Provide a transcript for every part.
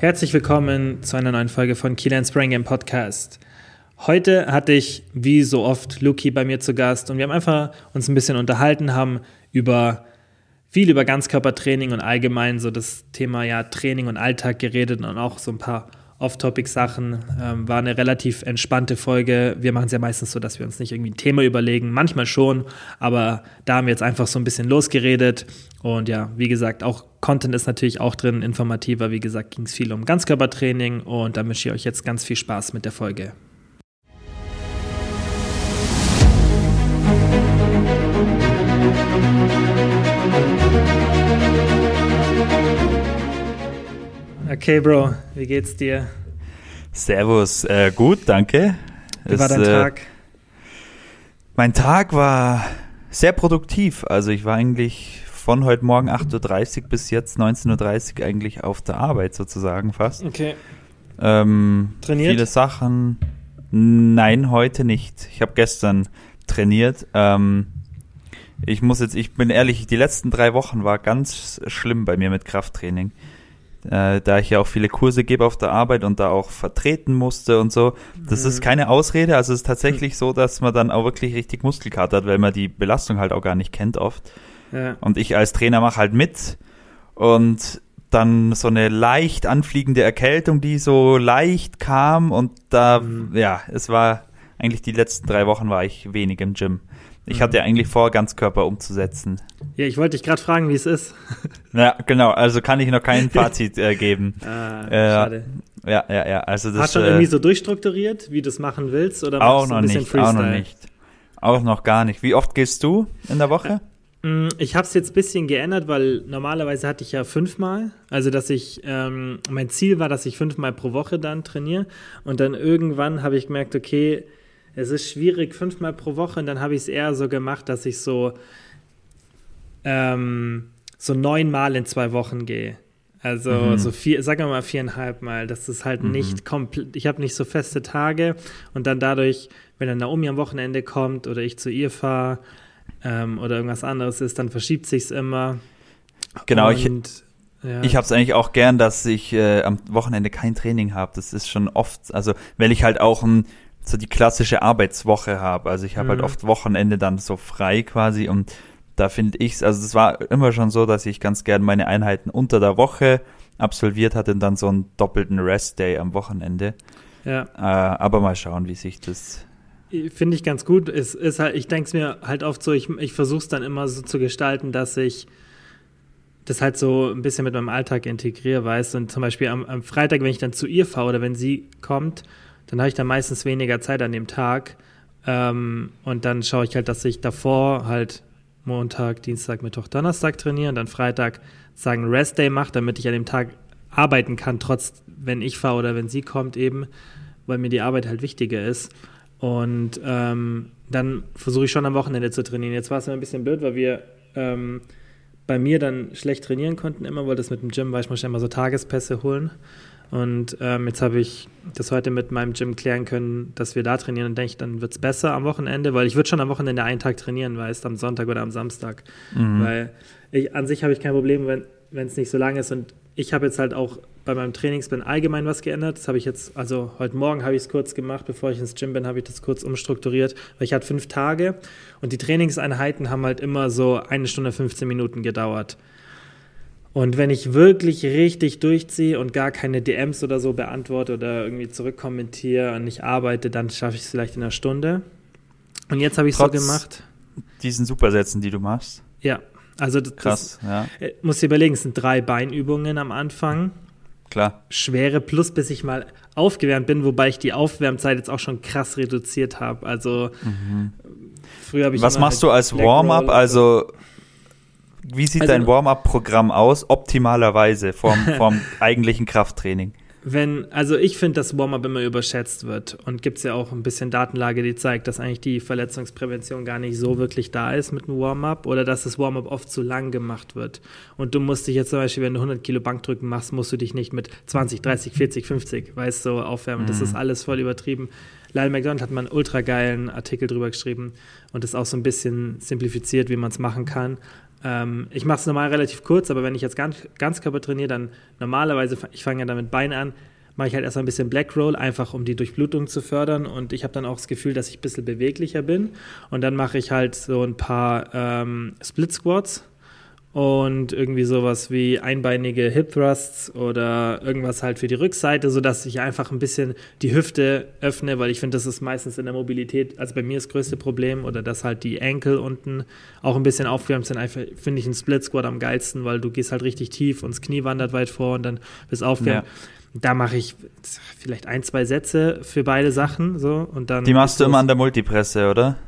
Herzlich willkommen zu einer neuen Folge von Kielan Spring Game Podcast. Heute hatte ich, wie so oft, Luki bei mir zu Gast und wir haben einfach uns ein bisschen unterhalten, haben über viel über Ganzkörpertraining und allgemein so das Thema ja Training und Alltag geredet und auch so ein paar Off-Topic-Sachen. Ähm, war eine relativ entspannte Folge. Wir machen es ja meistens so, dass wir uns nicht irgendwie ein Thema überlegen. Manchmal schon, aber da haben wir jetzt einfach so ein bisschen losgeredet. Und ja, wie gesagt, auch Content ist natürlich auch drin, informativer. Wie gesagt, ging es viel um Ganzkörpertraining und da wünsche ich euch jetzt ganz viel Spaß mit der Folge. Okay, Bro, wie geht's dir? Servus, äh, gut, danke. Wie war dein äh, Tag? Mein Tag war sehr produktiv. Also ich war eigentlich von heute Morgen 8.30 Uhr bis jetzt 19.30 Uhr eigentlich auf der Arbeit sozusagen fast. Okay. Ähm, Trainiert? Viele Sachen. Nein, heute nicht. Ich habe gestern trainiert. Ähm, ich muss jetzt, ich bin ehrlich, die letzten drei Wochen war ganz schlimm bei mir mit Krafttraining. Äh, da ich ja auch viele Kurse gebe auf der Arbeit und da auch vertreten musste und so. Das ist keine Ausrede, also es ist tatsächlich so, dass man dann auch wirklich richtig Muskelkater hat, weil man die Belastung halt auch gar nicht kennt oft. Ja. Und ich als Trainer mache halt mit und dann so eine leicht anfliegende Erkältung, die so leicht kam und da, Mhm. ja, es war eigentlich die letzten drei Wochen war ich wenig im Gym. Ich Mhm. hatte ja eigentlich vor, Ganzkörper umzusetzen. Ja, ich wollte dich gerade fragen, wie es ist. Ja, genau, also kann ich noch kein Fazit äh, geben. Ah, Äh, schade. Ja, ja, ja, also das Hast du schon äh, irgendwie so durchstrukturiert, wie du es machen willst? Oder auch noch ein bisschen nicht, auch noch Freestyle? nicht. Auch noch gar nicht. Wie oft gehst du in der Woche? Mm, Ich habe es jetzt ein bisschen geändert, weil normalerweise hatte ich ja fünfmal. Also, dass ich, ähm, mein Ziel war, dass ich fünfmal pro Woche dann trainiere. Und dann irgendwann habe ich gemerkt, okay, es ist schwierig, fünfmal pro Woche. Und dann habe ich es eher so gemacht, dass ich so, ähm, so neunmal in zwei Wochen gehe. Also Mhm. so vier, sagen wir mal viereinhalb Mal. Das ist halt Mhm. nicht komplett, ich habe nicht so feste Tage und dann dadurch, wenn dann Naomi am Wochenende kommt oder ich zu ihr fahre ähm, oder irgendwas anderes ist, dann verschiebt sich's immer. Genau, ich, Und, ja, Ich habe es eigentlich auch gern, dass ich äh, am Wochenende kein Training habe. Das ist schon oft, also weil ich halt auch ein, so die klassische Arbeitswoche habe. Also ich habe halt Mhm. oft Wochenende dann so frei quasi und da finde ich's, also es war immer schon so, dass ich ganz gern meine Einheiten unter der Woche absolviert hatte und dann so einen doppelten Rest-Day am Wochenende. ja. Äh, aber mal schauen, wie sich das. Finde ich ganz gut. Es ist halt, ich denke es mir halt oft so, ich, ich versuche es dann immer so zu gestalten, dass ich das halt so ein bisschen mit meinem Alltag integriere, weißt Und zum Beispiel am, am Freitag, wenn ich dann zu ihr fahre oder wenn sie kommt, dann habe ich dann meistens weniger Zeit an dem Tag. Ähm, und dann schaue ich halt, dass ich davor halt Montag, Dienstag, Mittwoch, Donnerstag trainiere und dann Freitag sagen Rest Day mache, damit ich an dem Tag arbeiten kann, trotz wenn ich fahre oder wenn sie kommt eben, weil mir die Arbeit halt wichtiger ist. Und ähm, dann versuche ich schon am Wochenende zu trainieren. Jetzt war es mir ein bisschen blöd, weil wir ähm, bei mir dann schlecht trainieren konnten immer, weil das mit dem Gym war, ich musste immer so Tagespässe holen. Und ähm, jetzt habe ich das heute mit meinem Gym klären können, dass wir da trainieren und denke ich, dann wird es besser am Wochenende, weil ich würde schon am Wochenende einen Tag trainieren, weißt am Sonntag oder am Samstag. Mhm. Weil ich, an sich habe ich kein Problem, wenn wenn es nicht so lang ist. Und ich habe jetzt halt auch bei meinem Trainingsplan allgemein was geändert. Das habe ich jetzt, also heute Morgen habe ich es kurz gemacht, bevor ich ins Gym bin, habe ich das kurz umstrukturiert, weil ich hatte fünf Tage und die Trainingseinheiten haben halt immer so eine Stunde 15 Minuten gedauert. Und wenn ich wirklich richtig durchziehe und gar keine DMs oder so beantworte oder irgendwie zurückkommentiere und nicht arbeite, dann schaffe ich es vielleicht in einer Stunde. Und jetzt habe ich es so gemacht. Diesen Supersätzen, die du machst. Ja, also das, Krass, ja, das äh, muss dir überlegen, es sind drei Beinübungen am Anfang. klar. Schwere plus, bis ich mal aufgewärmt bin, wobei ich die Aufwärmzeit jetzt auch schon krass reduziert habe. Also früher habe ich Mhm. Was machst halt du als Warm-up? Also, wie sieht Also- dein Warm-up-Programm aus, optimalerweise vom, vom eigentlichen Krafttraining? Wenn, also ich finde, dass Warm-up immer überschätzt wird und gibt es ja auch ein bisschen Datenlage, die zeigt, dass eigentlich die Verletzungsprävention gar nicht so wirklich da ist mit einem Warm-up oder dass das Warm-up oft zu lang gemacht wird. Und du musst dich jetzt zum Beispiel, wenn du 100 Kilo Bankdrücken machst, musst du dich nicht mit 20, 30, 40, 50, weißt du, aufwärmen. Das ist alles voll übertrieben. Lyle McDonald hat mal einen ultra geilen Artikel drüber geschrieben und ist auch so ein bisschen simplifiziert, wie man es machen kann. Ähm, ich mache es normal relativ kurz, aber wenn ich jetzt ganz, Ganzkörper trainiere, dann normalerweise, ich fange ja dann mit Beinen an, mache ich halt erstmal ein bisschen Black Roll, einfach um die Durchblutung zu fördern. Und ich habe dann auch das Gefühl, dass ich ein bisschen beweglicher bin. Und dann mache ich halt so ein paar ähm, Split Squats und irgendwie sowas wie einbeinige Hip Thrusts oder irgendwas halt für die Rückseite, sodass ich einfach ein bisschen die Hüfte öffne, weil ich finde, das ist meistens in der Mobilität, also bei mir das größte Problem oder dass halt die Enkel unten auch ein bisschen aufgewärmt sind. Einfach finde ich einen Split Squat am geilsten, weil du gehst halt richtig tief und das Knie wandert weit vor und dann bist aufgewärmt. Ja. Da mache ich vielleicht ein, zwei Sätze für beide Sachen so und dann. Die machst du immer an der Multipresse, oder?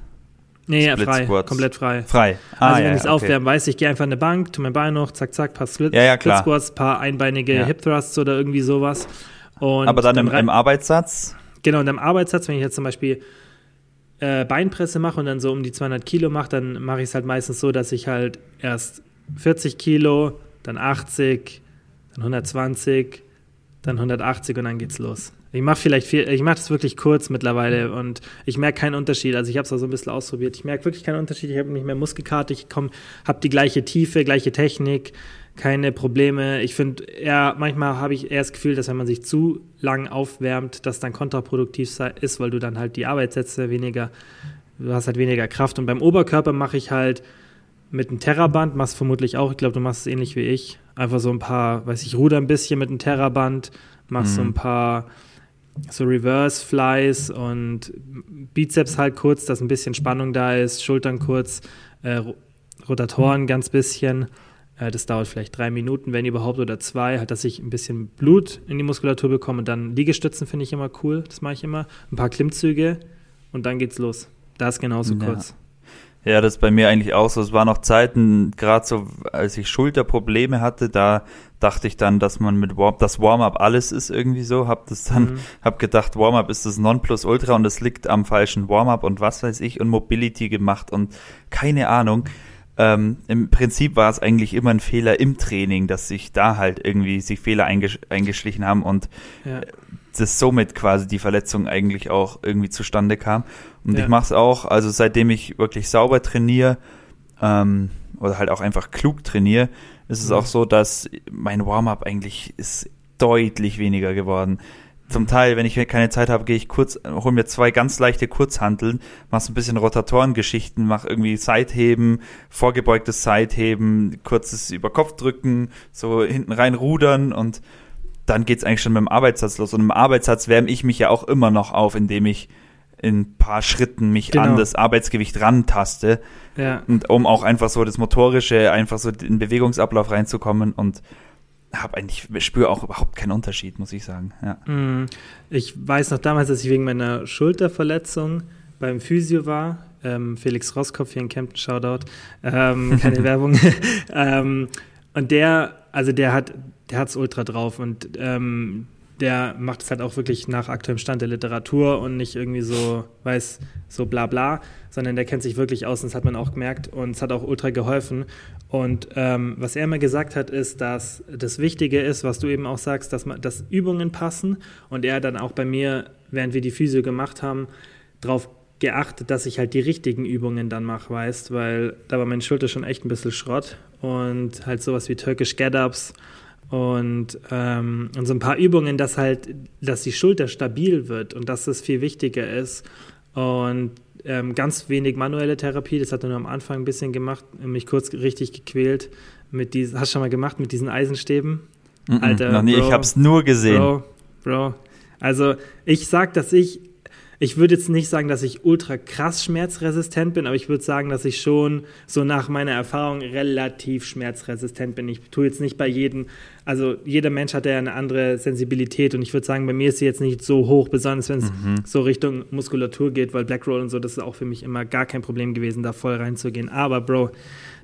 Nee, ja, frei, komplett frei. Frei. Ah, also wenn ja, ich es okay. aufwärmen weiß, ich gehe einfach an eine Bank, tu mein Bein noch, zack, zack, paar Split, ja, ja, Split Squats, paar einbeinige ja. Hip Thrusts oder irgendwie sowas. Und Aber dann, dann im, im, Arbeitssatz? Genau, und im Arbeitssatz, wenn ich jetzt zum Beispiel äh, Beinpresse mache und dann so um die 200 Kilo mache, dann mache ich es halt meistens so, dass ich halt erst 40 Kilo, dann 80, dann 120, dann 180 und dann geht's los. Ich mache vielleicht viel, ich mache das wirklich kurz mittlerweile und ich merke keinen Unterschied. Also ich habe es auch so ein bisschen ausprobiert. Ich merke wirklich keinen Unterschied. Ich habe nicht mehr Muskelkarte, ich habe die gleiche Tiefe, gleiche Technik, keine Probleme. Ich finde eher, manchmal habe ich eher das Gefühl, dass wenn man sich zu lang aufwärmt, das dann kontraproduktiv ist, weil du dann halt die Arbeitssätze weniger, du hast halt weniger Kraft. Und beim Oberkörper mache ich halt mit einem Terraband, machst vermutlich auch, ich glaube, du machst es ähnlich wie ich. Einfach so ein paar, weiß ich, ruder ein bisschen mit einem Terraband, machst mhm. so ein paar so Reverse Flies und Bizeps halt kurz, dass ein bisschen Spannung da ist, Schultern kurz, äh, Rotatoren ganz bisschen. Äh, das dauert vielleicht drei Minuten, wenn überhaupt, oder zwei, halt, dass ich ein bisschen Blut in die Muskulatur bekomme. Und dann Liegestützen finde ich immer cool, das mache ich immer. Ein paar Klimmzüge und dann geht's los. Da ist genauso ja. kurz. Ja, das ist bei mir eigentlich auch so. Es waren noch Zeiten, gerade so, als ich Schulterprobleme hatte, da dachte ich dann, dass man mit Warm, das Warm-up alles ist irgendwie so. Hab das dann, mhm. hab gedacht, Warm-up ist das Nonplusultra und das liegt am falschen Warm-up und was weiß ich und Mobility gemacht und keine Ahnung. Ähm, Im Prinzip war es eigentlich immer ein Fehler im Training, dass sich da halt irgendwie sich Fehler eingesch eingeschlichen haben und ja. Das somit quasi die Verletzung eigentlich auch irgendwie zustande kam. Und ja. ich mache es auch, also seitdem ich wirklich sauber trainiere ähm, oder halt auch einfach klug trainiere, ist es mhm. auch so, dass mein Warm-up eigentlich ist deutlich weniger geworden. Zum Teil, wenn ich keine Zeit habe, gehe ich kurz, hole mir zwei ganz leichte Kurzhanteln, mach ein bisschen Rotatorengeschichten, mach irgendwie Seitheben, vorgebeugtes Seitheben, kurzes Überkopfdrücken, so hinten rein rudern und dann geht's eigentlich schon mit dem Arbeitssatz los. Und im Arbeitssatz wärme ich mich ja auch immer noch auf, indem ich in ein paar Schritten mich genau. an das Arbeitsgewicht rantaste. Ja. Und um auch einfach so das Motorische, einfach so in Bewegungsablauf reinzukommen und habe eigentlich, spüre auch überhaupt keinen Unterschied, muss ich sagen. Ja. Mm. Ich weiß noch damals, dass ich wegen meiner Schulterverletzung beim Physio war. Ähm, Felix Roskopf hier in Kempten, Shoutout. Ähm, keine Werbung. ähm, und der, also der hat, der hat's ultra drauf und ähm, der macht es halt auch wirklich nach aktuellem Stand der Literatur und nicht irgendwie so, weiß, so bla bla, sondern der kennt sich wirklich aus und das hat man auch gemerkt und es hat auch ultra geholfen. Und ähm, was er mir gesagt hat, ist, dass das Wichtige ist, was du eben auch sagst, dass, man, dass Übungen passen und er dann auch bei mir, während wir die Physio gemacht haben, darauf geachtet, dass ich halt die richtigen Übungen dann mache, weißt, weil da war meine Schulter schon echt ein bisschen Schrott und halt sowas wie Turkish Get-Ups und, ähm, und so ein paar Übungen, dass halt, dass die Schulter stabil wird und dass das viel wichtiger ist. Und ähm, ganz wenig manuelle Therapie, das hat er nur am Anfang ein bisschen gemacht, mich kurz richtig gequält mit diesen, hast du schon mal gemacht mit diesen Eisenstäben? Mm -mm, Alter, noch nie, Bro, ich hab's nur gesehen. Bro, Bro. Also ich sag, dass ich ich würde jetzt nicht sagen, dass ich ultra krass schmerzresistent bin, aber ich würde sagen, dass ich schon so nach meiner Erfahrung relativ schmerzresistent bin. Ich tue jetzt nicht bei jedem, also jeder Mensch hat ja eine andere Sensibilität und ich würde sagen, bei mir ist sie jetzt nicht so hoch, besonders wenn es mhm. so Richtung Muskulatur geht, weil Black Roll und so, das ist auch für mich immer gar kein Problem gewesen, da voll reinzugehen. Aber Bro,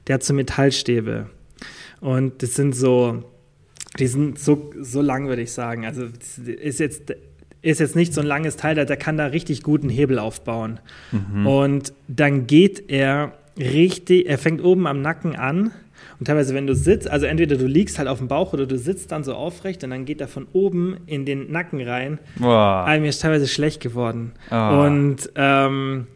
der hat so Metallstäbe und das sind so, die sind so, so lang, würde ich sagen. Also ist jetzt ist jetzt nicht so ein langes Teil, der kann da richtig guten Hebel aufbauen. Mhm. Und dann geht er richtig, er fängt oben am Nacken an. Und teilweise, wenn du sitzt, also entweder du liegst halt auf dem Bauch oder du sitzt dann so aufrecht und dann geht er von oben in den Nacken rein. Boah. Also mir ist teilweise schlecht geworden. Oh. Und ähm,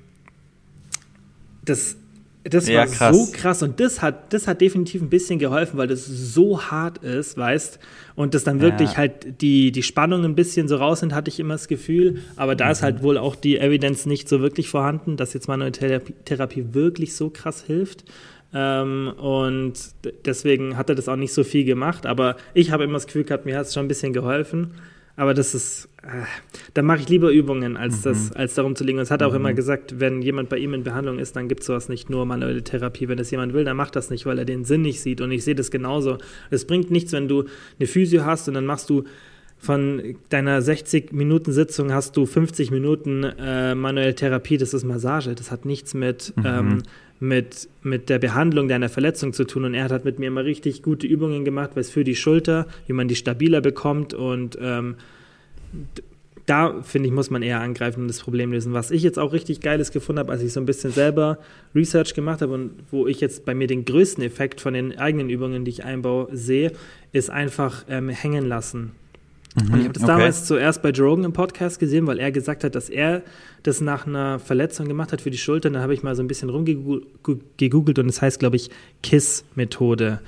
das Das Ja, war krass. so krass und das hat, das hat definitiv ein bisschen geholfen, weil das so hart ist, weißt und das dann wirklich Ja. halt die, die Spannung ein bisschen so raus sind, hatte ich immer das Gefühl. Aber da Mhm. ist halt wohl auch die Evidenz nicht so wirklich vorhanden, dass jetzt manuelle Therapie, Therapie wirklich so krass hilft. Ähm, und deswegen hat er das auch nicht so viel gemacht. Aber ich habe immer das Gefühl gehabt, mir hat es schon ein bisschen geholfen. Aber das ist, äh, da mache ich lieber Übungen, als, das, als darum zu liegen. Und es hat auch immer gesagt, wenn jemand bei ihm in Behandlung ist, dann gibt es sowas nicht nur manuelle Therapie. Wenn das jemand will, dann macht das nicht, weil er den Sinn nicht sieht. Und ich sehe das genauso. Es bringt nichts, wenn du eine Physio hast und dann machst du von deiner 60-Minuten-Sitzung hast du 50 Minuten äh, manuelle Therapie, das ist Massage. Das hat nichts mit, ähm, mit, mit der Behandlung deiner Verletzung zu tun. Und er hat mit mir immer richtig gute Übungen gemacht, was für die Schulter, wie man die stabiler bekommt. Und ähm, da, finde ich, muss man eher angreifen und das Problem lösen. Was ich jetzt auch richtig Geiles gefunden habe, als ich so ein bisschen selber Research gemacht habe und wo ich jetzt bei mir den größten Effekt von den eigenen Übungen, die ich einbaue, sehe, ist einfach ähm, hängen lassen. Und ich habe das Mhm, okay. damals zuerst bei Joe Rogan im Podcast gesehen, weil er gesagt hat, dass er das nach einer Verletzung gemacht hat für die Schulter. Und da habe ich mal so ein bisschen rumgegoogelt und es heißt, glaube ich, KISS-Methode.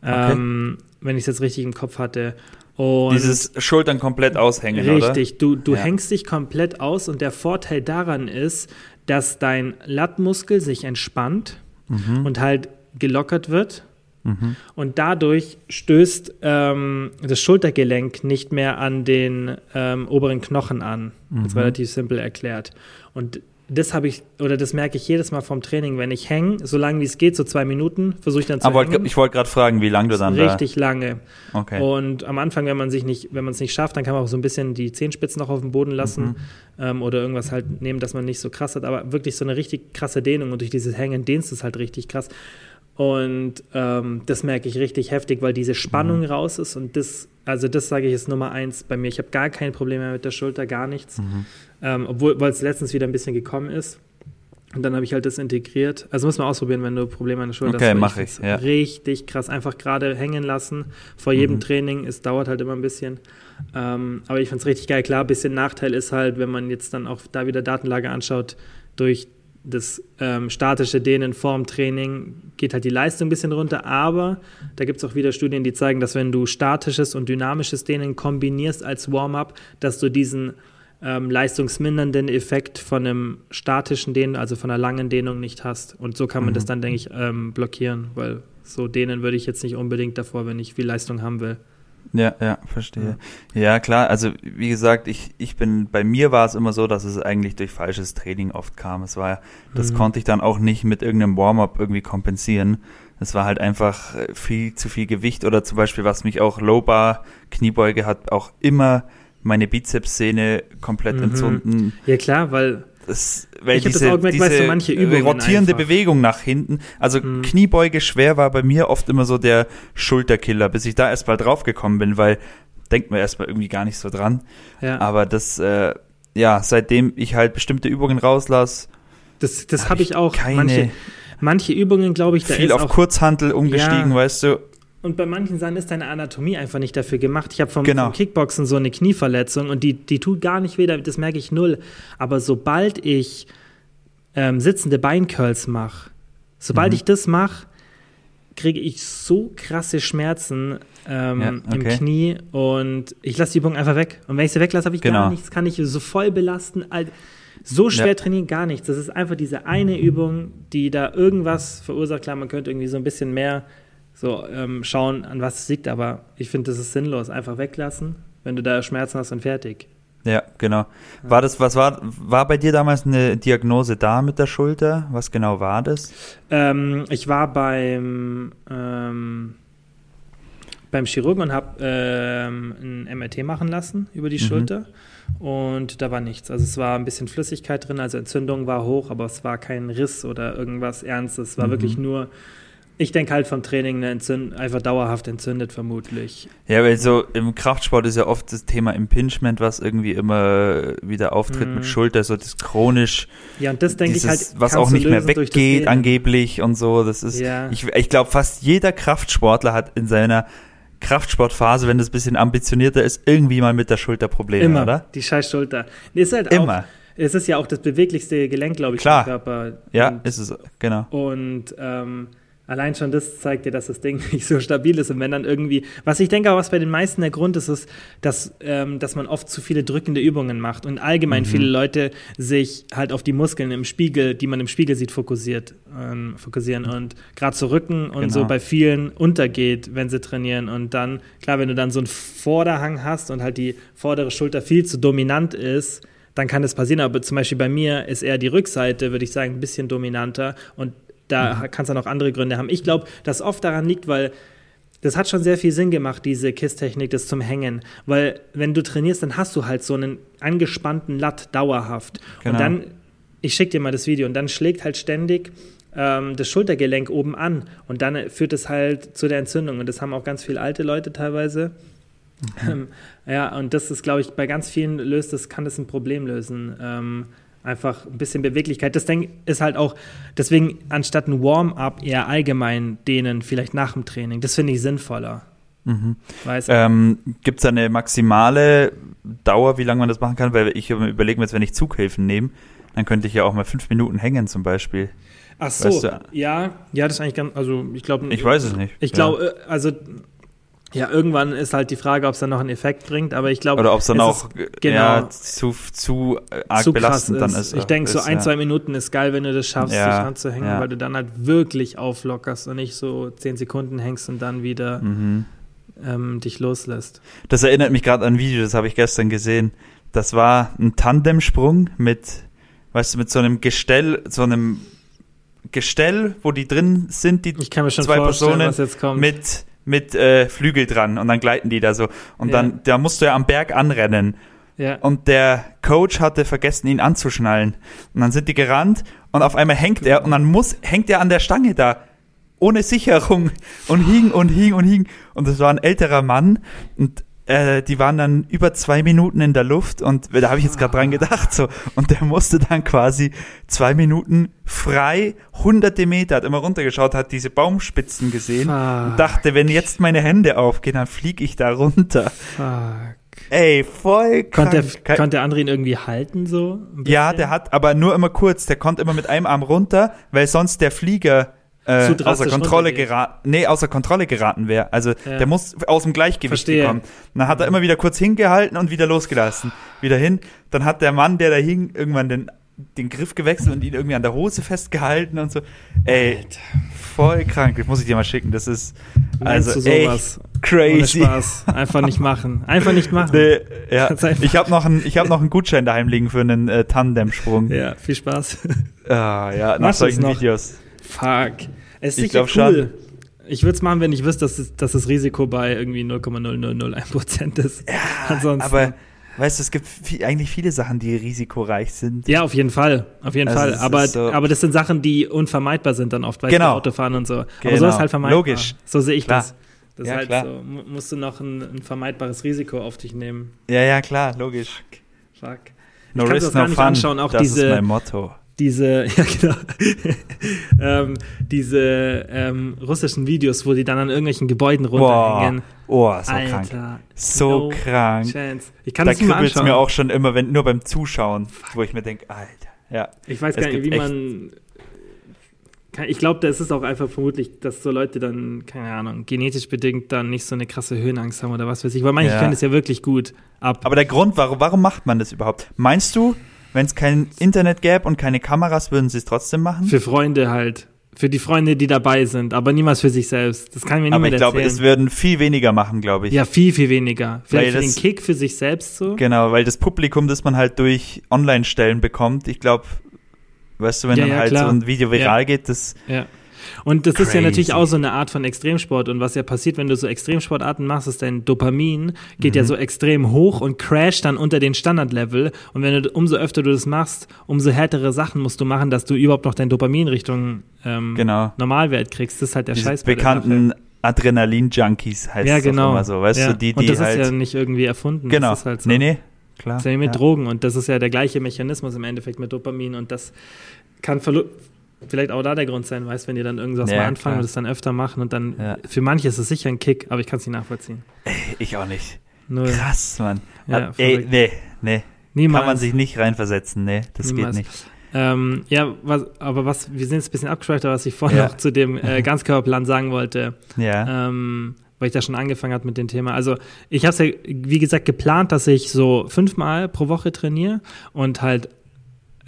Okay. Ähm, wenn ich es jetzt richtig im Kopf hatte. Und Dieses Schultern komplett aushängen, oder? Richtig, du, du Ja. hängst dich komplett aus und der Vorteil daran ist, dass dein Lattmuskel sich entspannt Mhm. und halt gelockert wird. Und dadurch stößt ähm, das Schultergelenk nicht mehr an den ähm, oberen Knochen an. Das ist relativ simpel erklärt. Und das habe ich, oder das merke ich jedes Mal vom Training, wenn ich hänge, so lange wie es geht, so zwei Minuten, versuche ich dann zu Aber hängen. ich wollte gerade fragen, wie lange du dann Richtig lange. da. Okay. Und am Anfang, wenn man sich nicht, wenn man es nicht schafft, dann kann man auch so ein bisschen die Zehenspitzen noch auf dem Boden lassen Mhm. ähm, oder irgendwas halt nehmen, dass man nicht so krass hat. Aber wirklich so eine richtig krasse Dehnung und durch dieses Hängen dehnst du es halt richtig krass. Und ähm, das merke ich richtig heftig, weil diese Spannung raus ist und das, also das sage ich ist Nummer eins bei mir. Ich habe gar kein Problem mehr mit der Schulter, gar nichts. Ähm, obwohl, weil es letztens wieder ein bisschen gekommen ist. Und dann habe ich halt das integriert. Also muss man ausprobieren, wenn du Probleme an der Schulter Okay, weil mach find's ich, ja. Richtig krass. Einfach gerade hängen lassen vor jedem Mhm. Training. Es dauert halt immer ein bisschen. Ähm, aber ich finde es richtig geil. Klar, ein bisschen Nachteil ist halt, wenn man jetzt dann auch da wieder Datenlage anschaut, durch das ähm, statische Dehnen vorm Training geht halt die Leistung ein bisschen runter, aber da gibt es auch wieder Studien, die zeigen, dass wenn du statisches und dynamisches Dehnen kombinierst als Warm-up, dass du diesen ähm, leistungsmindernden Effekt von einem statischen Dehnen, also von einer langen Dehnung nicht hast. Und so kann man das dann, denke ich, ähm, blockieren, weil so dehnen würde ich jetzt nicht unbedingt davor, wenn ich viel Leistung haben will. Ja, ja, verstehe. Ja. klar, also wie gesagt, ich, ich bin, bei mir war es immer so, dass es eigentlich durch falsches Training oft kam. Es war, das Mhm. konnte ich dann auch nicht mit irgendeinem Warm-up irgendwie kompensieren. Es war halt einfach äh, viel zu viel Gewicht oder zum Beispiel, was mich auch Low Bar Kniebeuge hat, auch immer meine Bizepssehne komplett Mhm. entzünden. Ja klar, weil Das, weil Ich hab das diese, auch gemerkt, diese weißt du, manche Übungen rotierende einfach. Bewegung nach hinten, also Mhm. Kniebeuge schwer war bei mir oft immer so der Schulterkiller, bis ich da erstmal drauf gekommen bin, weil denkt man erstmal irgendwie gar nicht so dran. ja, Aber das, äh, ja, seitdem ich halt bestimmte Übungen rauslasse, das, das hab habe ich auch. keine- Manche, manche Übungen, glaube ich, da viel ist auf auch Kurzhantel umgestiegen, Ja. weißt du. Und bei manchen Sachen ist deine Anatomie einfach nicht dafür gemacht. Ich habe vom, Genau. vom Kickboxen so eine Knieverletzung und die, die tut gar nicht weh, das merke ich null. Aber sobald ich ähm, sitzende Beincurls mache, sobald Mhm. ich das mache, kriege ich so krasse Schmerzen ähm, Ja, im okay. Knie und ich lasse die Übung einfach weg. Und wenn ich sie weglasse, habe ich Genau. gar nichts, kann ich so voll belasten. So schwer Ja. trainieren, gar nichts. Das ist einfach diese eine Übung, die da irgendwas verursacht. Klar, man könnte irgendwie so ein bisschen mehr so ähm, schauen, an was es liegt, aber ich finde, das ist sinnlos. Einfach weglassen, wenn du da Schmerzen hast und fertig. Ja, genau. War das, was war, war bei dir damals eine Diagnose da mit der Schulter? Was genau war das? Ähm, ich war beim, ähm, beim Chirurgen und habe ähm, ein MRT machen lassen über die Mhm. Schulter und da war nichts. Also es war ein bisschen Flüssigkeit drin, also Entzündung war hoch, aber es war kein Riss oder irgendwas Ernstes. Es war Mhm. wirklich nur, ich denke halt vom Training eine Entzünd einfach dauerhaft entzündet vermutlich. Ja, weil so im Kraftsport ist ja oft das Thema Impingement, was irgendwie immer wieder auftritt Mhm. mit Schulter, so das chronisch, Ja, und das denke ich halt, was auch nicht mehr weggeht angeblich und so. Das ist, Ja. ich, ich glaube, fast jeder Kraftsportler hat in seiner Kraftsportphase, wenn das ein bisschen ambitionierter ist, irgendwie mal mit der Schulter Probleme, Immer, oder? die scheiß Schulter. Ist halt Immer. Auch, es ist ja auch das beweglichste Gelenk, glaube ich, Klar. im Körper. Ja, und, ist es, genau. Und ähm, allein schon das zeigt dir, dass das Ding nicht so stabil ist. Und wenn dann irgendwie, was ich denke, auch was bei den meisten der Grund ist, ist, dass, ähm, dass man oft zu viele drückende Übungen macht und allgemein Mhm. viele Leute sich halt auf die Muskeln im Spiegel, die man im Spiegel sieht, fokussiert, ähm, fokussieren und gerade so Rücken und Genau. so bei vielen untergeht, wenn sie trainieren. Und dann, klar, wenn du dann so einen Vorderhang hast und halt die vordere Schulter viel zu dominant ist, dann kann das passieren. Aber zum Beispiel bei mir ist eher die Rückseite, würde ich sagen, ein bisschen dominanter. Und da Mhm. kann es dann auch andere Gründe haben. Ich glaube, dass oft daran liegt, weil das hat schon sehr viel Sinn gemacht, diese KISS-Technik, das zum Hängen. Weil wenn du trainierst, dann hast du halt so einen angespannten Latt dauerhaft. Genau. Und dann, ich schicke dir mal das Video, und dann schlägt halt ständig ähm, das Schultergelenk oben an. Und dann äh, führt es halt zu der Entzündung. Und das haben auch ganz viele alte Leute teilweise. Ähm, ja, und das ist, glaube ich, bei ganz vielen löst das, kann das ein Problem lösen. Ähm, einfach ein bisschen Beweglichkeit. Das Ding ist halt auch, deswegen anstatt ein Warm-up eher allgemein dehnen, vielleicht nach dem Training. Das finde ich sinnvoller. Mhm. Ähm, Gibt es eine maximale Dauer, wie lange man das machen kann? Weil ich überlege mir jetzt, wenn ich Zughilfen nehme, dann könnte ich ja auch mal fünf Minuten hängen zum Beispiel. Ach so, weißt du- ja, ja, das ist eigentlich ganz, also ich glaube, Ich weiß es nicht. Ich Ja. glaube, äh, also ja, irgendwann ist halt die Frage, ob es dann noch einen Effekt bringt, aber ich glaube, Oder ob es dann auch ist- äh, ja, genau. zu, zu äh, arg zu belastend dann ist. ist. Ich denke, so ist, ein, ja. zwei Minuten ist geil, wenn du das schaffst, Ja, dich anzuhängen, ja. weil du dann halt wirklich auflockerst und nicht so zehn Sekunden hängst und dann wieder Mhm. ähm, dich loslässt. Das erinnert mich gerade an ein Video, das habe ich gestern gesehen. Das war ein Tandemsprung mit, weißt du, mit so einem Gestell, so einem Gestell, wo die drin sind, die zwei Personen mit mit äh, Flügel dran und dann gleiten die da so. Und Ja. dann da musst du ja am Berg anrennen. Ja. und der Coach hatte vergessen ihn anzuschnallen. Und dann sind die gerannt und auf einmal hängt er und dann muss hängt er an der Stange da. Ohne Sicherung. Und hing und hing und hing. Und das war ein älterer Mann. Und äh, die waren dann über zwei Minuten in der Luft und da habe ich jetzt gerade dran gedacht so und der musste dann quasi zwei Minuten frei hunderte Meter hat immer runtergeschaut hat diese Baumspitzen gesehen Fuck. und dachte wenn jetzt meine Hände aufgehen dann fliege ich da runter Fuck. ey voll krank. Konnte, der, konnte der andere ihn irgendwie halten so? ja, der hat aber nur immer kurz. Der konnte immer mit einem Arm runter, weil sonst der Flieger äh, Zu außer Kontrolle geraten, nee, außer Kontrolle geraten wäre. Also Ja. der muss aus dem Gleichgewicht Verstehe. gekommen. Dann hat er immer wieder kurz hingehalten und wieder losgelassen. Wieder hin. Dann hat der Mann, der da hing, irgendwann den, den Griff gewechselt und ihn irgendwie an der Hose festgehalten und so. Ey, Alter. voll krank. Das muss ich dir mal schicken. Das ist also du sowas? echt crazy. Ohne Spaß. Einfach nicht machen. Einfach nicht machen. Nee, ja. Ich habe noch, einen- ich hab noch einen Gutschein daheim liegen für einen äh, Tandemsprung. Ja, viel Spaß. Ah, ja, nach es solchen? Videos. Fuck. Es ist Ich sicher cool. Ich würde es machen, wenn ich wüsste, dass, es, dass das Risiko bei irgendwie 0,0001% ist. Ja, Ansonsten. Aber weißt du, es gibt viel, eigentlich viele Sachen, die risikoreich sind. ja, auf jeden Fall. Auf jeden Also Fall. Aber, so- aber das sind Sachen, die unvermeidbar sind dann oft, weil Genau. Autofahren und so. Aber Genau. so ist halt vermeidbar. Logisch. So sehe ich Klar. das. Das Ja, ist halt klar. so. Mu- Musst du noch ein, ein vermeidbares Risiko auf dich nehmen. Ja, ja, klar, logisch. Fuck. No kann's risk, auch gar no nicht fun. anschauen, auch das diese- ist mein Motto. Diese, ja genau, ähm, diese ähm, russischen Videos, wo die dann an irgendwelchen Gebäuden runterhängen. Boah, oh, so Alter, krank. So no krank. Chance. Ich kann Da das nicht mal anschauen. mir auch schon immer, wenn nur beim Zuschauen, wo ich mir denke, Alter, ja. ich weiß gar nicht, wie man. Kann, ich glaube, da ist es auch einfach vermutlich, dass so Leute dann, keine Ahnung, genetisch bedingt dann nicht so eine krasse Höhenangst haben oder was weiß ich. Weil manche Ja. können es ja wirklich gut ab. Aber der Grund, warum, warum macht man das überhaupt? Meinst du, wenn es kein Internet gäbe und keine Kameras, würden sie es trotzdem machen? für Freunde halt. Für die Freunde, die dabei sind, aber niemals für sich selbst. Das kann mir Aber niemand ich glaube, erzählen. es würden viel weniger machen, glaube ich. ja, viel, viel weniger. Vielleicht Weil für den das- Kick für sich selbst so. Genau, weil das Publikum, das man halt durch Online-Stellen bekommt, ich glaube, weißt du, wenn Ja, dann ja, halt klar. so ein Video viral geht, das Ja. Und das ist ja Crazy. natürlich auch so eine Art von Extremsport. Und was ja passiert, wenn du so Extremsportarten machst, ist dein Dopamin geht Mhm. ja so extrem hoch und crasht dann unter den Standardlevel. Und wenn du umso öfter du das machst, umso härtere Sachen musst du machen, dass du überhaupt noch dein Dopamin Richtung ähm, genau, Normalwert kriegst. Das ist halt der diese Scheiß bekannten Adrenalin-Junkies heißt. Ja, genau. immer so, weißt ja. du, die, die und das halt, ist ja nicht irgendwie erfunden. genau, Das ist halt so. nee, nee, klar. Das ist ja mit ja. Drogen und das ist ja der gleiche Mechanismus im Endeffekt mit Dopamin und das kann vielleicht auch da der Grund sein, weißt, wenn ihr dann irgendwas Ja, mal anfangen klar. und das dann öfter machen und dann Ja. für manche ist es sicher ein Kick, aber ich kann es nicht nachvollziehen. Ich auch nicht. Null. Krass, Mann. Ja, Ah, Ey, nee, nee, Niemals. Kann man sich nicht reinversetzen, nee, das Niemals. geht nicht. Ähm, ja, was, aber was, wir sind jetzt ein bisschen abgeschweift, was ich vorhin noch zu dem äh, Ganzkörperplan sagen wollte. Ja. Ähm, weil ich da schon angefangen habe mit dem Thema. Also ich habe es ja, wie gesagt, geplant, dass ich so fünfmal pro Woche trainiere und halt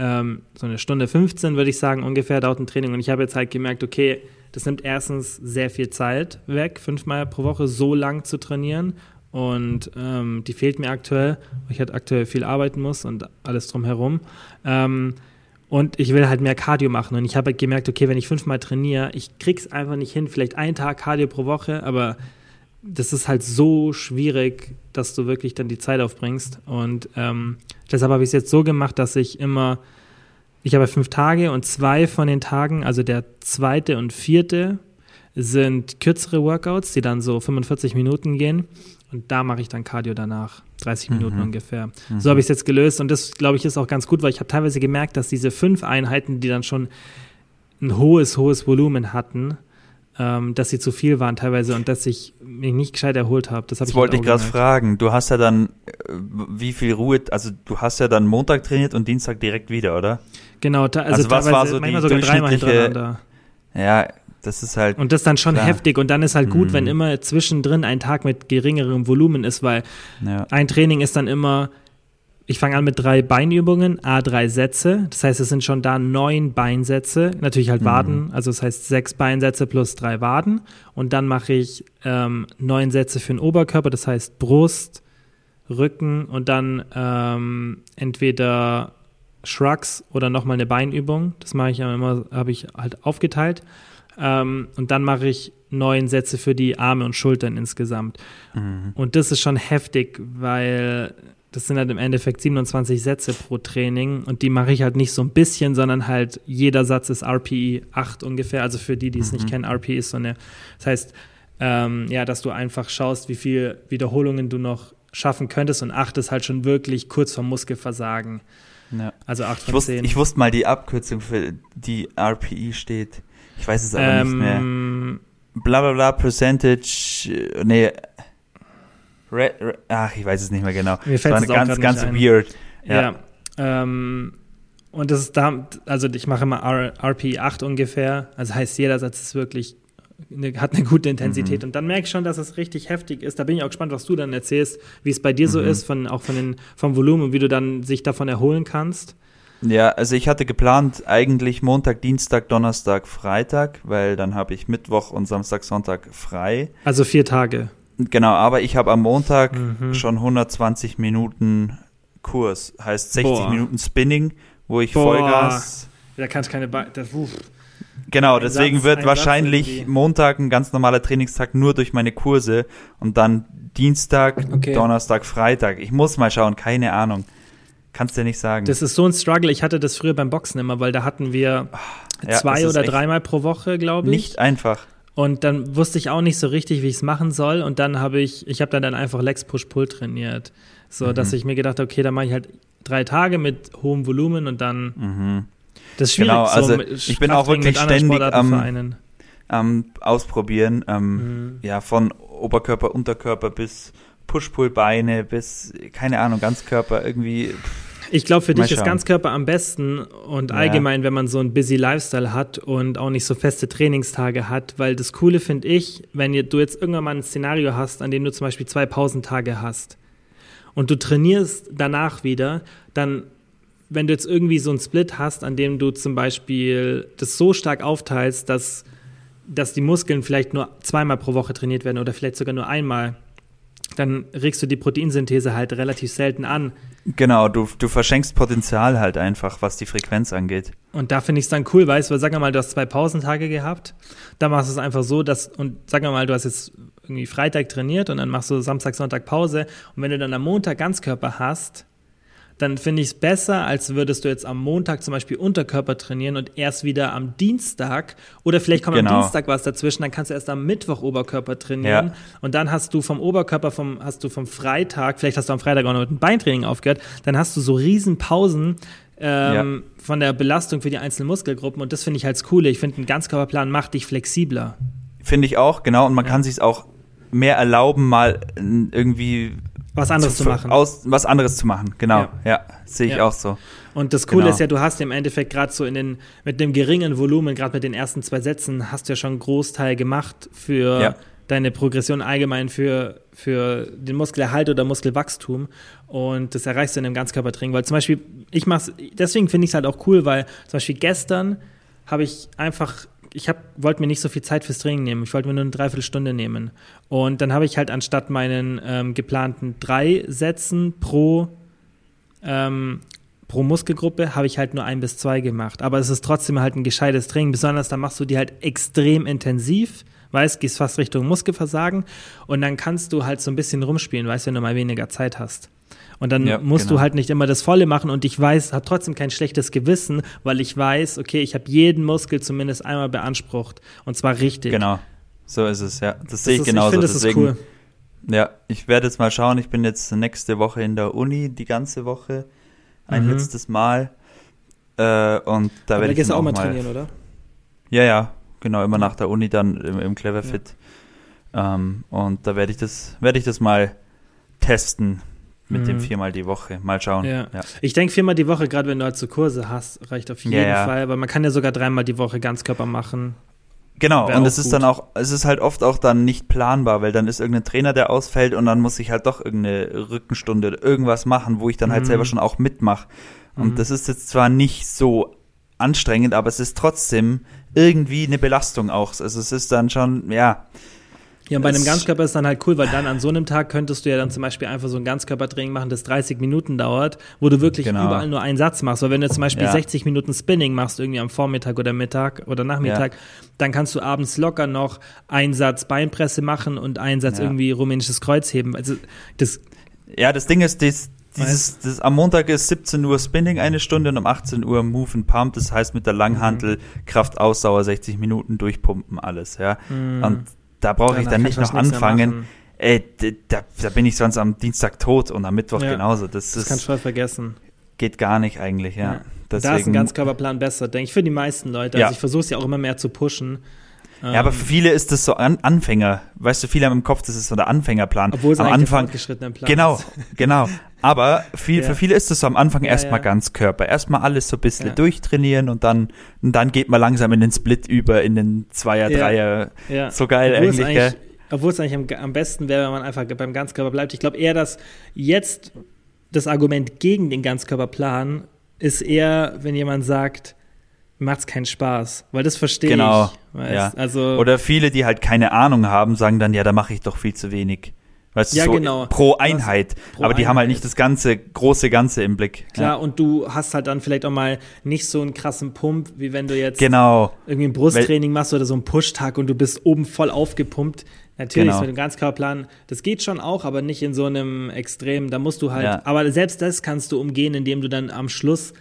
ähm, so eine Stunde 15, würde ich sagen, ungefähr dauert ein Training. Und ich habe jetzt halt gemerkt, okay, das nimmt erstens sehr viel Zeit weg, fünfmal pro Woche so lang zu trainieren. Und ähm, die fehlt mir aktuell, weil ich halt aktuell viel arbeiten muss und alles drumherum. Ähm, und ich will halt mehr Cardio machen. Und ich habe halt gemerkt, okay, wenn ich fünfmal trainiere, ich krieg's einfach nicht hin. Vielleicht einen Tag Cardio pro Woche, aber das ist halt so schwierig, dass du wirklich dann die Zeit aufbringst. Und ähm, deshalb habe ich es jetzt so gemacht, dass ich immer, ich habe fünf Tage und zwei von den Tagen, also der zweite und vierte, sind kürzere Workouts, die dann so 45 Minuten gehen. Und da mache ich dann Cardio danach. 30 Minuten mhm. ungefähr. Mhm. So habe ich es jetzt gelöst und das, glaube ich, ist auch ganz gut, weil ich habe teilweise gemerkt, dass diese fünf Einheiten, die dann schon ein hohes, hohes Volumen hatten, ähm, dass sie zu viel waren teilweise und dass ich mich nicht gescheit erholt habe. Das, hab das ich wollte ich gerade fragen. Du hast ja dann, äh, wie viel Ruhe, also du hast ja dann Montag trainiert und Dienstag direkt wieder, oder? Genau, also, also was war so manchmal sogar dreimal hintereinander. Ja, das ist halt. Und das ist dann schon klar. heftig. Und dann ist halt gut, mhm. wenn immer zwischendrin ein Tag mit geringerem Volumen ist, weil ja. ein Training ist dann immer, ich fange an mit drei Beinübungen, A drei Sätze. Das heißt, es sind schon da neun Beinsätze. Natürlich halt Waden, mhm. also das heißt sechs Beinsätze plus drei Waden. Und dann mache ich ähm, neun Sätze für den Oberkörper, das heißt Brust, Rücken und dann ähm, entweder Shrugs oder nochmal eine Beinübung. Das mache ich immer, habe ich halt aufgeteilt. Ähm, und dann mache ich neun Sätze für die Arme und Schultern insgesamt. Mhm. Und das ist schon heftig, weil das sind halt im Endeffekt 27 Sätze pro Training und die mache ich halt nicht so ein bisschen, sondern halt jeder Satz ist RPE 8 ungefähr. Also für die, die es mhm. nicht kennen, RPE ist so eine, das heißt, ähm, ja, dass du einfach schaust, wie viele Wiederholungen du noch schaffen könntest und 8 ist halt schon wirklich kurz vom Muskelversagen. Ja. Also 8 von ich wusste, 10. Ich wusste mal die Abkürzung für die RPE steht. Ich weiß es aber ähm, nicht mehr. Bla bla bla, Percentage, nee, re, re, ach, ich weiß es nicht mehr genau. Mir fällt es ganz, ganz ein. weird. Ja. ja ähm, und das ist da, also ich mache immer RP8 ungefähr, also heißt jeder Satz ist wirklich eine, hat eine gute Intensität. Mhm. Und dann merke ich schon, dass es richtig heftig ist. Da bin ich auch gespannt, was du dann erzählst, wie es bei dir mhm. so ist, von, auch von den, vom Volumen und wie du dann sich davon erholen kannst. Ja, also ich hatte geplant eigentlich Montag, Dienstag, Donnerstag, Freitag, weil dann habe ich Mittwoch und Samstag, Sonntag frei. Also vier Tage. Genau, aber ich habe am Montag mhm. schon 120 Minuten Kurs, heißt 60 Boah. Minuten Spinning, wo ich Boah. Vollgas. Da kannst keine. Be das, Genau, ein deswegen Satz, wird wahrscheinlich Montag ein ganz normaler Trainingstag nur durch meine Kurse und dann Dienstag, okay. Donnerstag, Freitag. Ich muss mal schauen, keine Ahnung. Kannst du ja nicht sagen. Das ist so ein Struggle. Ich hatte das früher beim Boxen immer, weil da hatten wir ja, zwei oder dreimal pro Woche, glaube ich. Nicht einfach. Und dann wusste ich auch nicht so richtig, wie ich es machen soll. Und dann habe ich, ich habe dann, dann einfach Lex Push Pull trainiert. So, mhm. dass ich mir gedacht habe, okay, dann mache ich halt drei Tage mit hohem Volumen und dann. Mhm. Das ist schwierig. Genau, also so ich bin auch wirklich ständig am, am Ausprobieren. Ähm, mhm. Ja, von Oberkörper, Unterkörper bis Push-Pull-Beine bis, keine Ahnung, Ganzkörper irgendwie. Ich glaube, für dich schauen. ist Ganzkörper am besten und ja. allgemein, wenn man so einen busy Lifestyle hat und auch nicht so feste Trainingstage hat, weil das Coole finde ich, wenn du jetzt irgendwann mal ein Szenario hast, an dem du zum Beispiel zwei Pausentage hast und du trainierst danach wieder, dann wenn du jetzt irgendwie so einen Split hast, an dem du zum Beispiel das so stark aufteilst, dass, dass die Muskeln vielleicht nur zweimal pro Woche trainiert werden oder vielleicht sogar nur einmal, dann regst du die Proteinsynthese halt relativ selten an. Genau, du, du verschenkst Potenzial halt einfach, was die Frequenz angeht. Und da finde ich es dann cool, weißt du, weil sag mal, du hast zwei Pausentage gehabt, dann machst du es einfach so, dass, und sag mal, du hast jetzt irgendwie Freitag trainiert und dann machst du Samstag, Sonntag Pause und wenn du dann am Montag Ganzkörper hast, dann finde ich es besser, als würdest du jetzt am Montag zum Beispiel Unterkörper trainieren und erst wieder am Dienstag oder vielleicht kommt genau. am Dienstag was dazwischen, dann kannst du erst am Mittwoch Oberkörper trainieren ja. und dann hast du vom Oberkörper vom hast du vom Freitag, vielleicht hast du am Freitag auch noch mit dem Beintraining aufgehört, dann hast du so riesen Pausen ähm, ja. von der Belastung für die einzelnen Muskelgruppen und das finde ich halt das Coole. Ich finde, ein Ganzkörperplan macht dich flexibler. Finde ich auch, genau und man ja. kann sich auch mehr erlauben, mal irgendwie was anderes zu, zu machen. Aus, was anderes zu machen, genau. Ja, ja sehe ich ja. auch so. Und das Coole genau. ist ja, du hast im Endeffekt gerade so in den, mit dem geringen Volumen, gerade mit den ersten zwei Sätzen, hast du ja schon einen Großteil gemacht für ja. deine Progression allgemein für, für den Muskelerhalt oder Muskelwachstum. Und das erreichst du in einem Ganzkörpertraining. Weil zum Beispiel, ich mach's, deswegen finde ich es halt auch cool, weil zum Beispiel gestern habe ich einfach ich wollte mir nicht so viel Zeit fürs Training nehmen. Ich wollte mir nur eine Dreiviertelstunde nehmen. Und dann habe ich halt anstatt meinen ähm, geplanten drei Sätzen pro, ähm, pro Muskelgruppe, habe ich halt nur ein bis zwei gemacht. Aber es ist trotzdem halt ein gescheites Training. Besonders dann machst du die halt extrem intensiv. Weißt, gehst fast Richtung Muskelversagen. Und dann kannst du halt so ein bisschen rumspielen, weißt, wenn du mal weniger Zeit hast. Und dann ja, musst genau. du halt nicht immer das Volle machen und ich weiß, habe trotzdem kein schlechtes Gewissen, weil ich weiß, okay, ich habe jeden Muskel zumindest einmal beansprucht und zwar richtig. Genau, so ist es, ja. Das, das sehe ich ist, genauso. Ich finde, das Deswegen, ist cool. Ja, ich werde jetzt mal schauen. Ich bin jetzt nächste Woche in der Uni, die ganze Woche, ein mhm. letztes Mal. Äh, und da werde ich. Da gehst du auch mal trainieren, oder? Ja, ja, genau, immer nach der Uni dann im, im Cleverfit. Ja. Ähm, und da werde ich das, werde ich das mal testen, mit mhm. dem viermal die Woche. Mal schauen. Ja. ja. Ich denke, viermal die Woche, gerade wenn du halt so Kurse hast, reicht auf jeden ja, Fall. Weil man kann ja sogar dreimal die Woche Ganzkörper machen. Genau, Wär und es ist gut. dann auch, es ist halt oft auch dann nicht planbar, weil dann ist irgendein Trainer, der ausfällt und dann muss ich halt doch irgendeine Rückenstunde oder irgendwas machen, wo ich dann halt mhm. selber schon auch mitmache. Und mhm. das ist jetzt zwar nicht so anstrengend, aber es ist trotzdem irgendwie eine Belastung auch. Also es ist dann schon, ja, ja, und bei einem Ganzkörper ist dann halt cool, weil dann an so einem Tag könntest du ja dann zum Beispiel einfach so ein Ganzkörpertraining machen, das 30 Minuten dauert, wo du wirklich genau. überall nur einen Satz machst. Weil wenn du zum Beispiel ja. 60 Minuten Spinning machst, irgendwie am Vormittag oder Mittag oder Nachmittag, ja. dann kannst du abends locker noch einen Satz Beinpresse machen und einen Satz ja. irgendwie rumänisches Kreuzheben. Also das ja, das Ding ist, das, dieses, das, am Montag ist 17 Uhr Spinning eine Stunde und um 18 Uhr Move and Pump. Das heißt mit der Langhantel mhm. Kraft Ausdauer 60 Minuten durchpumpen alles, ja. Mhm. Und da brauche ich dann nicht noch anfangen. Ey, da, da, bin ich sonst am Dienstag tot und am Mittwoch ja, genauso. Das, das kannst du voll vergessen. Geht gar nicht eigentlich, ja. ja. Deswegen, da ist ein Ganzkörperplan besser, denke ich, für die meisten Leute. Also ja. ich versuche es ja auch immer mehr zu pushen. Ja, aber für viele ist das so An Anfänger. Weißt du, viele haben im Kopf, das ist so der Anfängerplan. Obwohl es am Anfang Plan Genau, genau. Aber viel, ja. für viele ist es so am Anfang ja, erstmal ja. ganz Körper. Erstmal alles so ein bisschen durchtrainieren und dann, und dann geht man langsam in den Split über, in den Zweier, Dreier. So geil obwohl eigentlich, eigentlich Obwohl es eigentlich am, am besten wäre, wenn man einfach beim Ganzkörper bleibt. Ich glaube eher, dass jetzt das Argument gegen den Ganzkörperplan ist eher, wenn jemand sagt, macht es keinen Spaß, weil das verstehe genau, ich. Genau. Ja. Also, Oder viele, die halt keine Ahnung haben, sagen dann, ja, da mache ich doch viel zu wenig. Weißt du, ja, so genau. pro Einheit. Pro aber die Einheit. haben halt nicht das ganze, große Ganze im Blick. Klar, ja. und du hast halt dann vielleicht auch mal nicht so einen krassen Pump, wie wenn du jetzt genau. irgendwie ein Brusttraining machst oder so einen Pushtag und du bist oben voll aufgepumpt. Natürlich, genau. mit dem Ganzkörperplan, das geht schon auch, aber nicht in so einem Extrem. Da musst du halt, ja. aber selbst das kannst du umgehen, indem du dann am Schluss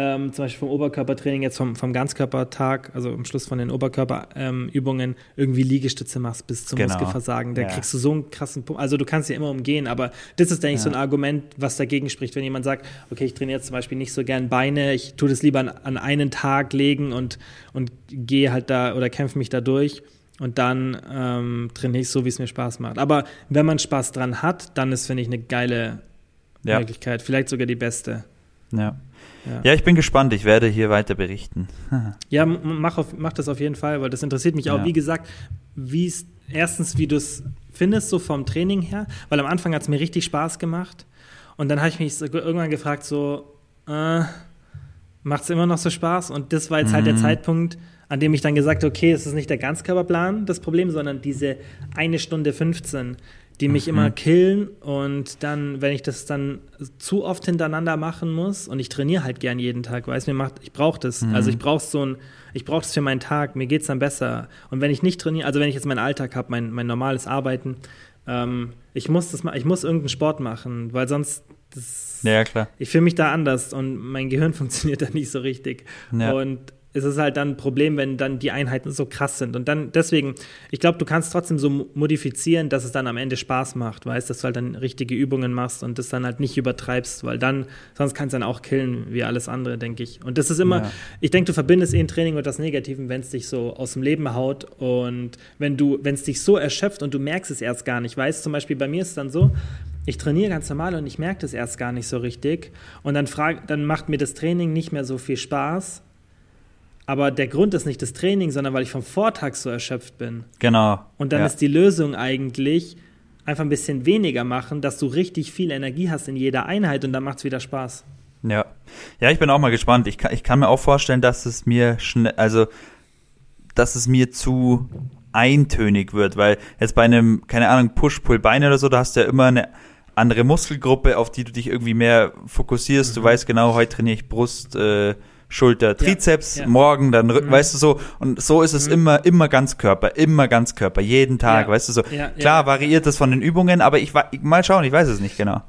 ähm, zum Beispiel vom Oberkörpertraining, jetzt vom, vom Ganzkörpertag, also am Schluss von den Oberkörperübungen, ähm, irgendwie Liegestütze machst bis zum genau. Muskelversagen. Da ja. kriegst du so einen krassen Punkt. Also du kannst ja immer umgehen, aber das ist, denke ich, ja. so ein Argument, was dagegen spricht, wenn jemand sagt, okay, ich trainiere jetzt zum Beispiel nicht so gern Beine, ich tue das lieber an, an einen Tag legen und, und gehe halt da oder kämpfe mich da durch. Und dann ähm, trainiere ich so, wie es mir Spaß macht. Aber wenn man Spaß dran hat, dann ist, finde ich, eine geile ja. Möglichkeit. Vielleicht sogar die beste. Ja. Ja. ja. ich bin gespannt. Ich werde hier weiter berichten. ja, mach, auf, mach das auf jeden Fall, weil das interessiert mich auch. Ja. Wie gesagt, wie es erstens, wie du es findest, so vom Training her, weil am Anfang hat es mir richtig Spaß gemacht. Und dann habe ich mich so irgendwann gefragt, so, äh, macht es immer noch so Spaß? Und das war jetzt mhm. halt der mhm. Zeitpunkt, an dem ich dann gesagt habe, okay, es ist nicht der Ganzkörperplan das Problem, sondern diese eine Stunde 15, die mich mhm. immer killen und dann, wenn ich das dann zu oft hintereinander machen muss und ich trainiere halt gern jeden Tag, weiß mir macht, ich brauche das. Mhm. Also ich brauche so ein, ich brauche das für meinen Tag, mir geht es dann besser. Und wenn ich nicht trainiere, also wenn ich jetzt meinen Alltag habe, mein, mein normales Arbeiten, ähm, ich muss das mal, ich muss irgendeinen Sport machen, weil sonst das, ja, klar. Ich fühle mich da anders und mein Gehirn funktioniert da nicht so richtig. Ja. Und ist es halt dann ein Problem, wenn dann die Einheiten so krass sind. Und dann deswegen, ich glaube, du kannst trotzdem so modifizieren, dass es dann am Ende Spaß macht, weißt, dass du halt dann richtige Übungen machst und das dann halt nicht übertreibst, weil dann, sonst kannst du dann auch killen, wie alles andere, denke ich. Und das ist immer, ja. ich denke, du verbindest eh ein Training mit das Negativen, wenn es dich so aus dem Leben haut und wenn du, wenn es dich so erschöpft und du merkst es erst gar nicht, weißt, zum Beispiel bei mir ist es dann so, ich trainiere ganz normal und ich merke das erst gar nicht so richtig. Und dann, frag, dann macht mir das Training nicht mehr so viel Spaß. Aber der Grund ist nicht das Training, sondern weil ich vom Vortag so erschöpft bin. Genau. Und dann ja. ist die Lösung eigentlich einfach ein bisschen weniger machen, dass du richtig viel Energie hast in jeder Einheit und dann macht es wieder Spaß. Ja. Ja, ich bin auch mal gespannt. Ich kann, ich kann mir auch vorstellen, dass es mir schnell, also, dass es mir zu eintönig wird, weil jetzt bei einem, keine Ahnung, Push-Pull-Beine oder so, da hast du ja immer eine andere Muskelgruppe, auf die du dich irgendwie mehr fokussierst. Mhm. Du weißt genau, heute trainiere ich Brust, äh, Schulter, Trizeps, ja, ja. morgen dann Rücken, mhm. weißt du so. Und so ist es mhm. immer, immer Ganzkörper, immer Ganzkörper, jeden Tag, ja. weißt du so. Klar variiert das von den Übungen, aber ich, ich mal schauen, ich weiß es nicht genau.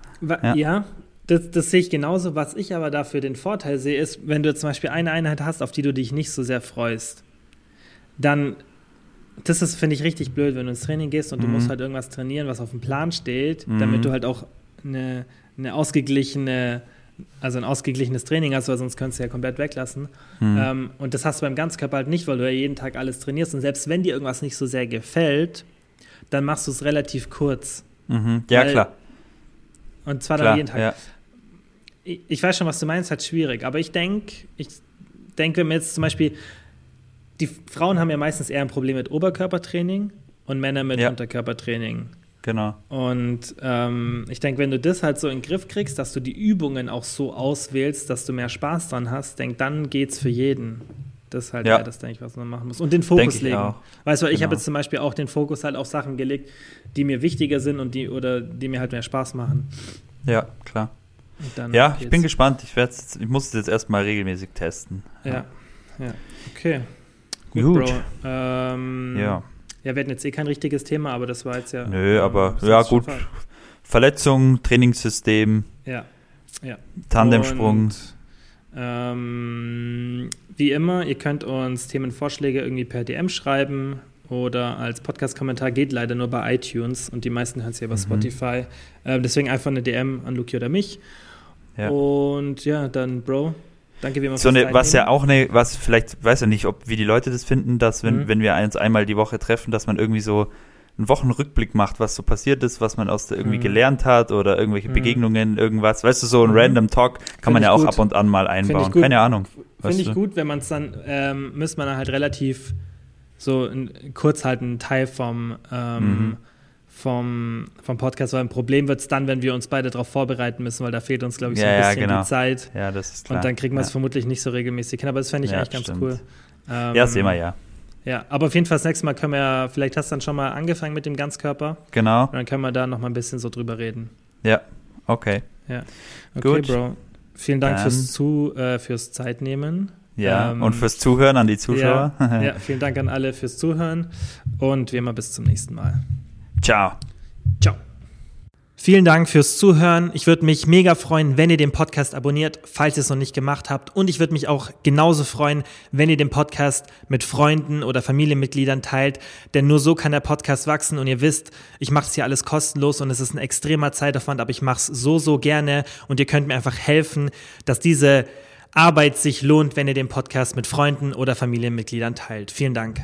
Ja, das, das, sehe ich genauso. Was ich aber dafür den Vorteil sehe, ist, wenn du zum Beispiel eine Einheit hast, auf die du dich nicht so sehr freust, dann das ist, finde ich, richtig blöd, wenn du ins Training gehst und mhm. du musst halt irgendwas trainieren, was auf dem Plan steht, mhm. damit du halt auch eine, eine ausgeglichene, also ein ausgeglichenes Training hast, weil sonst könntest du ja komplett weglassen. Mhm. Ähm, und das hast du beim Ganzkörper halt nicht, weil du ja jeden Tag alles trainierst. Und selbst wenn dir irgendwas nicht so sehr gefällt, dann machst du es relativ kurz. Mhm. Ja, weil, klar. Und zwar klar, dann jeden Tag. Ja. Ich, ich, weiß schon, was du meinst, halt schwierig. Aber ich denke, ich denke, wenn wir jetzt zum Beispiel die Frauen haben ja meistens eher ein Problem mit Oberkörpertraining und Männer mit ja. Unterkörpertraining. Genau. Und ähm, ich denke, wenn du das halt so in den Griff kriegst, dass du die Übungen auch so auswählst, dass du mehr Spaß dran hast, denk, dann geht's für jeden. Das ist halt ja. das, denke ich, was man machen muss. Und den Fokus legen. Auch. Weißt du, genau. ich habe jetzt zum Beispiel auch den Fokus halt auf Sachen gelegt, die mir wichtiger sind und die oder die mir halt mehr Spaß machen. Ja, klar. Ja, ich bin gespannt. Ich, ich muss es jetzt erstmal regelmäßig testen. Ja. ja. Okay. Gut, Gut. Bro. Ähm, ja. Ja, wir hatten jetzt eh kein richtiges Thema, aber das war jetzt ja. Nö, aber ja, gut. Verletzung, Trainingssystem. Ja. ja. Tandemsprung. Und, ähm, wie immer, ihr könnt uns Themenvorschläge irgendwie per DM schreiben oder als Podcast-Kommentar. Geht leider nur bei iTunes und die meisten hören es ja über mhm. Spotify. Ähm, deswegen einfach eine DM an Luki oder mich. Ja. Und ja, dann, Bro, Danke, wie man so eine, Was ja auch eine, was vielleicht, weiß ja nicht, ob wie die Leute das finden, dass wenn, mhm. wenn wir uns einmal die Woche treffen, dass man irgendwie so einen Wochenrückblick macht, was so passiert ist, was man aus der irgendwie mhm. gelernt hat oder irgendwelche mhm. Begegnungen, irgendwas. Weißt du, so ein mhm. Random Talk kann Find man ja auch gut. ab und an mal einbauen. Keine Ahnung. Finde ich gut, wenn man es dann, ähm, müsste man halt relativ so in, kurz halt einen Teil vom ähm, mhm vom, vom Podcast, weil ein Problem wird es dann, wenn wir uns beide darauf vorbereiten müssen, weil da fehlt uns, glaube ich, so ein bisschen ja, genau. die Zeit. Ja, das ist klar. Und dann kriegen wir es ja. vermutlich nicht so regelmäßig hin, aber das fände ich eigentlich ganz stimmt. cool. Ähm, ja, sehen wir ja. Ja, aber auf jeden Fall das nächste Mal können wir, vielleicht hast du dann schon mal angefangen mit dem Ganzkörper. Genau. Und dann können wir da noch mal ein bisschen so drüber reden. Ja, okay. Ja. Okay, Gut. Bro. Vielen Dank fürs, Zu, äh, fürs Zeitnehmen. Ja, ähm, und fürs Zuhören an die Zuschauer. Ja, ja, vielen Dank an alle fürs Zuhören und wie immer bis zum nächsten Mal. Ciao. Ciao. Vielen Dank fürs Zuhören. Ich würde mich mega freuen, wenn ihr den Podcast abonniert, falls ihr es noch nicht gemacht habt. Und ich würde mich auch genauso freuen, wenn ihr den Podcast mit Freunden oder Familienmitgliedern teilt. Denn nur so kann der Podcast wachsen. Und ihr wisst, ich mache es hier alles kostenlos und es ist ein extremer Zeitaufwand, aber ich mache es so, so gerne. Und ihr könnt mir einfach helfen, dass diese Arbeit sich lohnt, wenn ihr den Podcast mit Freunden oder Familienmitgliedern teilt. Vielen Dank.